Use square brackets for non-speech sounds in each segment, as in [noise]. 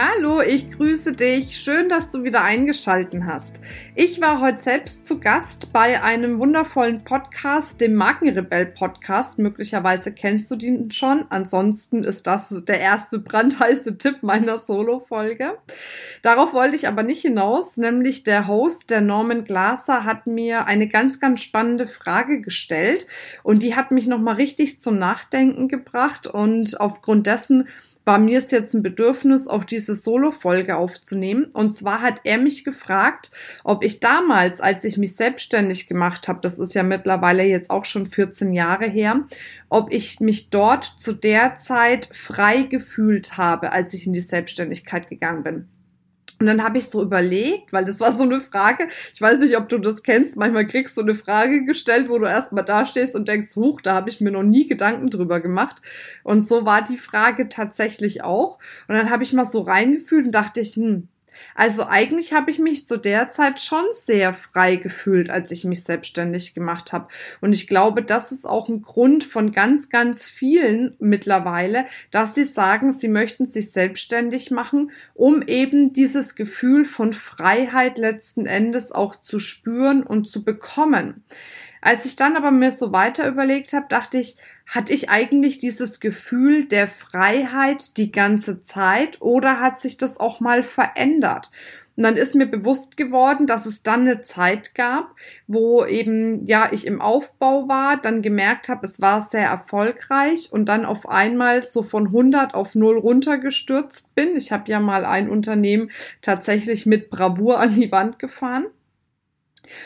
Hallo, ich grüße dich. Schön, dass du wieder eingeschalten hast. Ich war heute selbst zu Gast bei einem wundervollen Podcast, dem Markenrebell Podcast. Möglicherweise kennst du den schon. Ansonsten ist das der erste brandheiße Tipp meiner Solo-Folge. Darauf wollte ich aber nicht hinaus, nämlich der Host, der Norman Glaser, hat mir eine ganz, ganz spannende Frage gestellt und die hat mich nochmal richtig zum Nachdenken gebracht und aufgrund dessen war mir es jetzt ein Bedürfnis, auch diese Solo-Folge aufzunehmen. Und zwar hat er mich gefragt, ob ich damals, als ich mich selbstständig gemacht habe, das ist ja mittlerweile jetzt auch schon 14 Jahre her, ob ich mich dort zu der Zeit frei gefühlt habe, als ich in die Selbstständigkeit gegangen bin. Und dann habe ich so überlegt, weil das war so eine Frage, ich weiß nicht, ob du das kennst, manchmal kriegst du eine Frage gestellt, wo du erstmal da stehst und denkst, huch, da habe ich mir noch nie Gedanken drüber gemacht. Und so war die Frage tatsächlich auch. Und dann habe ich mal so reingefühlt und dachte ich, hm, also eigentlich habe ich mich zu der Zeit schon sehr frei gefühlt, als ich mich selbstständig gemacht habe. Und ich glaube, das ist auch ein Grund von ganz, ganz vielen mittlerweile, dass sie sagen, sie möchten sich selbstständig machen, um eben dieses Gefühl von Freiheit letzten Endes auch zu spüren und zu bekommen. Als ich dann aber mir so weiter überlegt habe, dachte ich, hatte ich eigentlich dieses Gefühl der Freiheit die ganze Zeit oder hat sich das auch mal verändert? Und dann ist mir bewusst geworden, dass es dann eine Zeit gab, wo eben, ja, ich im Aufbau war, dann gemerkt habe, es war sehr erfolgreich und dann auf einmal so von 100 auf 0 runtergestürzt bin. Ich habe ja mal ein Unternehmen tatsächlich mit Bravour an die Wand gefahren.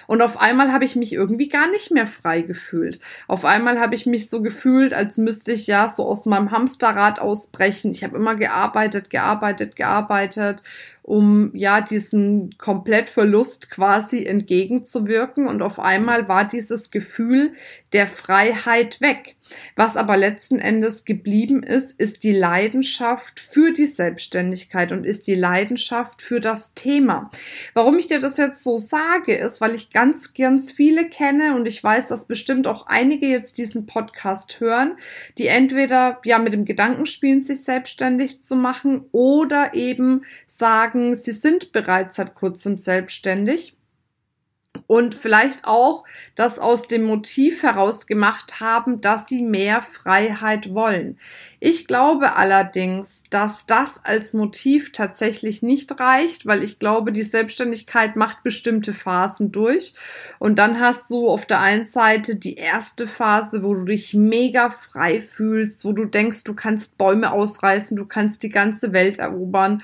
Und auf einmal habe ich mich irgendwie gar nicht mehr frei gefühlt. Auf einmal habe ich mich so gefühlt, als müsste ich ja so aus meinem Hamsterrad ausbrechen. Ich habe immer gearbeitet, gearbeitet, gearbeitet um ja diesen Komplettverlust quasi entgegenzuwirken. Und auf einmal war dieses Gefühl der Freiheit weg. Was aber letzten Endes geblieben ist, ist die Leidenschaft für die Selbstständigkeit und ist die Leidenschaft für das Thema. Warum ich dir das jetzt so sage, ist, weil ich ganz, ganz viele kenne und ich weiß, dass bestimmt auch einige jetzt diesen Podcast hören, die entweder ja mit dem Gedanken spielen, sich selbstständig zu machen oder eben sagen, sie sind bereits seit kurzem selbstständig und vielleicht auch das aus dem Motiv heraus gemacht haben, dass sie mehr Freiheit wollen. Ich glaube allerdings, dass das als Motiv tatsächlich nicht reicht, weil ich glaube, die Selbstständigkeit macht bestimmte Phasen durch und dann hast du auf der einen Seite die erste Phase, wo du dich mega frei fühlst, wo du denkst, du kannst Bäume ausreißen, du kannst die ganze Welt erobern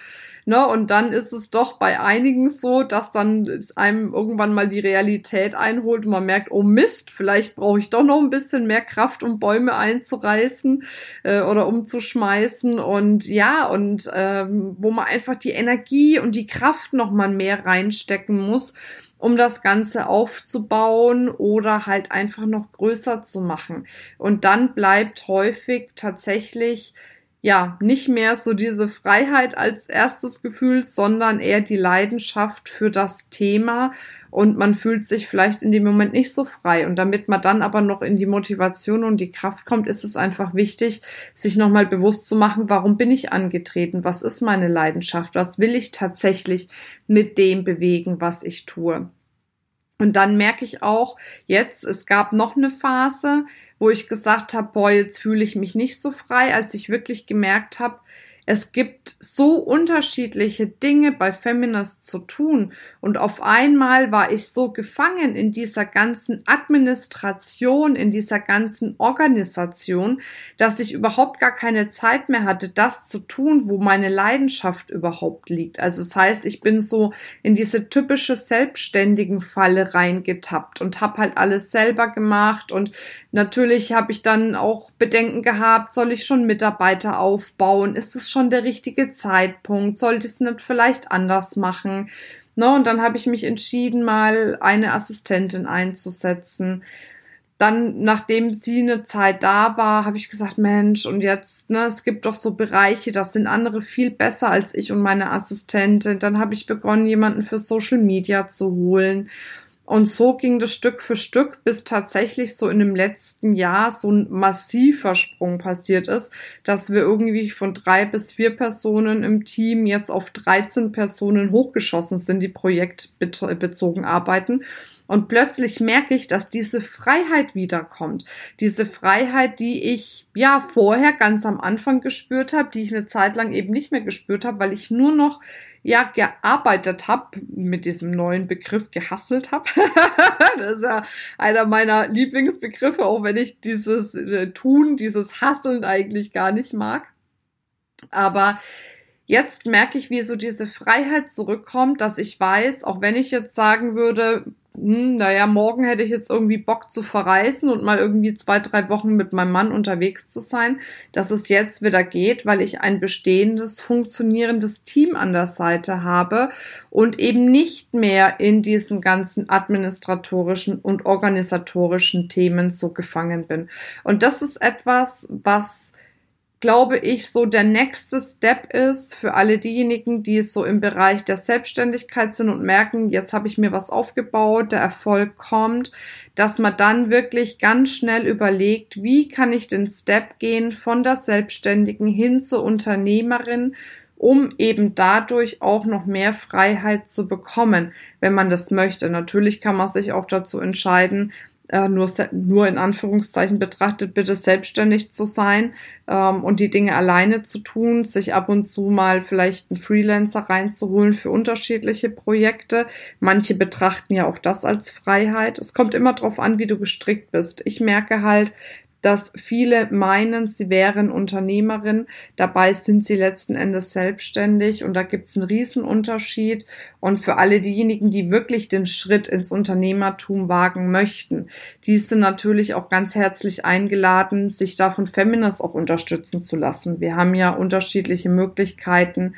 Ne? Und dann ist es doch bei einigen so, dass dann einem irgendwann mal die Realität einholt und man merkt, oh Mist, vielleicht brauche ich doch noch ein bisschen mehr Kraft, um Bäume einzureißen äh, oder umzuschmeißen. Und ja, und ähm, wo man einfach die Energie und die Kraft noch mal mehr reinstecken muss um das Ganze aufzubauen oder halt einfach noch größer zu machen. Und dann bleibt häufig tatsächlich ja, nicht mehr so diese Freiheit als erstes Gefühl, sondern eher die Leidenschaft für das Thema und man fühlt sich vielleicht in dem Moment nicht so frei. Und damit man dann aber noch in die Motivation und die Kraft kommt, ist es einfach wichtig, sich nochmal bewusst zu machen, warum bin ich angetreten? Was ist meine Leidenschaft? Was will ich tatsächlich mit dem bewegen, was ich tue? Und dann merke ich auch jetzt, es gab noch eine Phase, wo ich gesagt habe, boah, jetzt fühle ich mich nicht so frei, als ich wirklich gemerkt habe, es gibt so unterschiedliche Dinge bei Feminist zu tun und auf einmal war ich so gefangen in dieser ganzen Administration, in dieser ganzen Organisation, dass ich überhaupt gar keine Zeit mehr hatte, das zu tun, wo meine Leidenschaft überhaupt liegt. Also das heißt, ich bin so in diese typische selbstständigen Falle reingetappt und habe halt alles selber gemacht und natürlich habe ich dann auch Bedenken gehabt, soll ich schon Mitarbeiter aufbauen? Ist es schon der richtige Zeitpunkt? Sollte ich es nicht vielleicht anders machen? Ne, und dann habe ich mich entschieden, mal eine Assistentin einzusetzen. Dann, nachdem sie eine Zeit da war, habe ich gesagt, Mensch, und jetzt, ne, es gibt doch so Bereiche, das sind andere viel besser als ich und meine Assistentin. Dann habe ich begonnen, jemanden für Social Media zu holen. Und so ging das Stück für Stück, bis tatsächlich so in dem letzten Jahr so ein massiver Sprung passiert ist, dass wir irgendwie von drei bis vier Personen im Team jetzt auf 13 Personen hochgeschossen sind, die projektbezogen arbeiten. Und plötzlich merke ich, dass diese Freiheit wiederkommt. Diese Freiheit, die ich ja vorher ganz am Anfang gespürt habe, die ich eine Zeit lang eben nicht mehr gespürt habe, weil ich nur noch ja gearbeitet habe, mit diesem neuen Begriff gehasselt habe. [laughs] das ist ja einer meiner Lieblingsbegriffe, auch wenn ich dieses äh, Tun, dieses Hasseln eigentlich gar nicht mag. Aber jetzt merke ich, wie so diese Freiheit zurückkommt, dass ich weiß, auch wenn ich jetzt sagen würde, hm, naja, morgen hätte ich jetzt irgendwie Bock zu verreisen und mal irgendwie zwei, drei Wochen mit meinem Mann unterwegs zu sein, dass es jetzt wieder geht, weil ich ein bestehendes, funktionierendes Team an der Seite habe und eben nicht mehr in diesen ganzen administratorischen und organisatorischen Themen so gefangen bin. Und das ist etwas, was glaube ich, so der nächste Step ist für alle diejenigen, die so im Bereich der Selbstständigkeit sind und merken, jetzt habe ich mir was aufgebaut, der Erfolg kommt, dass man dann wirklich ganz schnell überlegt, wie kann ich den Step gehen von der Selbstständigen hin zur Unternehmerin, um eben dadurch auch noch mehr Freiheit zu bekommen, wenn man das möchte. Natürlich kann man sich auch dazu entscheiden, äh, nur, nur in Anführungszeichen betrachtet, bitte selbstständig zu sein ähm, und die Dinge alleine zu tun, sich ab und zu mal vielleicht einen Freelancer reinzuholen für unterschiedliche Projekte. Manche betrachten ja auch das als Freiheit. Es kommt immer darauf an, wie du gestrickt bist. Ich merke halt, dass viele meinen, sie wären Unternehmerin. Dabei sind sie letzten Endes selbstständig und da gibt es einen Riesenunterschied. Und für alle diejenigen, die wirklich den Schritt ins Unternehmertum wagen möchten, die sind natürlich auch ganz herzlich eingeladen, sich davon Feminas auch unterstützen zu lassen. Wir haben ja unterschiedliche Möglichkeiten,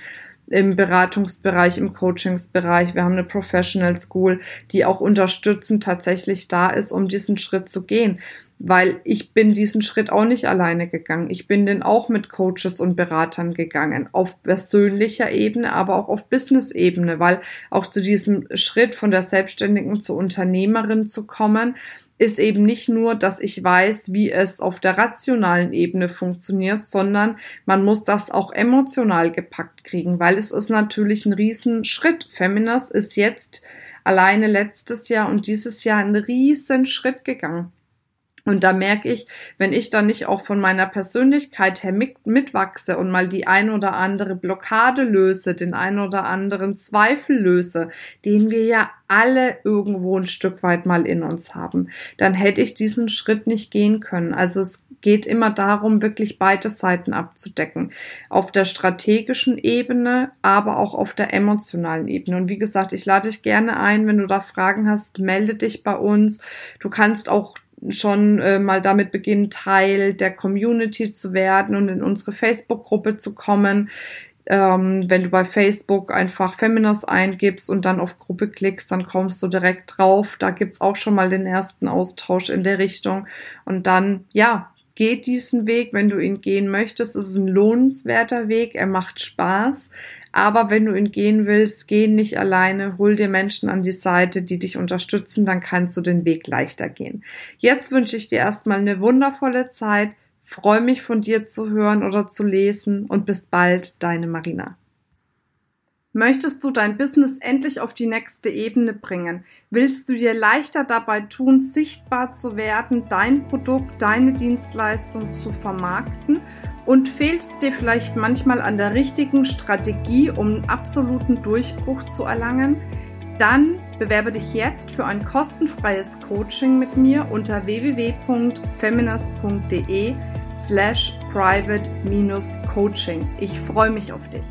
im Beratungsbereich, im Coachingsbereich. Wir haben eine Professional School, die auch unterstützend tatsächlich da ist, um diesen Schritt zu gehen weil ich bin diesen Schritt auch nicht alleine gegangen. Ich bin den auch mit Coaches und Beratern gegangen, auf persönlicher Ebene, aber auch auf Business-Ebene, weil auch zu diesem Schritt von der Selbstständigen zur Unternehmerin zu kommen, ist eben nicht nur, dass ich weiß, wie es auf der rationalen Ebene funktioniert, sondern man muss das auch emotional gepackt kriegen, weil es ist natürlich ein Riesenschritt. Feminas ist jetzt alleine letztes Jahr und dieses Jahr einen riesen Schritt gegangen. Und da merke ich, wenn ich dann nicht auch von meiner Persönlichkeit her mit, mitwachse und mal die ein oder andere Blockade löse, den ein oder anderen Zweifel löse, den wir ja alle irgendwo ein Stück weit mal in uns haben, dann hätte ich diesen Schritt nicht gehen können. Also es geht immer darum, wirklich beide Seiten abzudecken. Auf der strategischen Ebene, aber auch auf der emotionalen Ebene. Und wie gesagt, ich lade dich gerne ein, wenn du da Fragen hast, melde dich bei uns. Du kannst auch schon äh, mal damit beginnen, Teil der Community zu werden und in unsere Facebook-Gruppe zu kommen. Ähm, wenn du bei Facebook einfach Feminas eingibst und dann auf Gruppe klickst, dann kommst du direkt drauf. Da gibt's auch schon mal den ersten Austausch in der Richtung. Und dann, ja, geh diesen Weg, wenn du ihn gehen möchtest. Es ist ein lohnenswerter Weg, er macht Spaß. Aber wenn du ihn gehen willst, geh nicht alleine, hol dir Menschen an die Seite, die dich unterstützen, dann kannst du den Weg leichter gehen. Jetzt wünsche ich dir erstmal eine wundervolle Zeit, freue mich von dir zu hören oder zu lesen und bis bald, deine Marina. Möchtest du dein Business endlich auf die nächste Ebene bringen? Willst du dir leichter dabei tun, sichtbar zu werden, dein Produkt, deine Dienstleistung zu vermarkten? Und fehlt es dir vielleicht manchmal an der richtigen Strategie, um einen absoluten Durchbruch zu erlangen? Dann bewerbe dich jetzt für ein kostenfreies Coaching mit mir unter www.feminist.de slash private-coaching. Ich freue mich auf dich.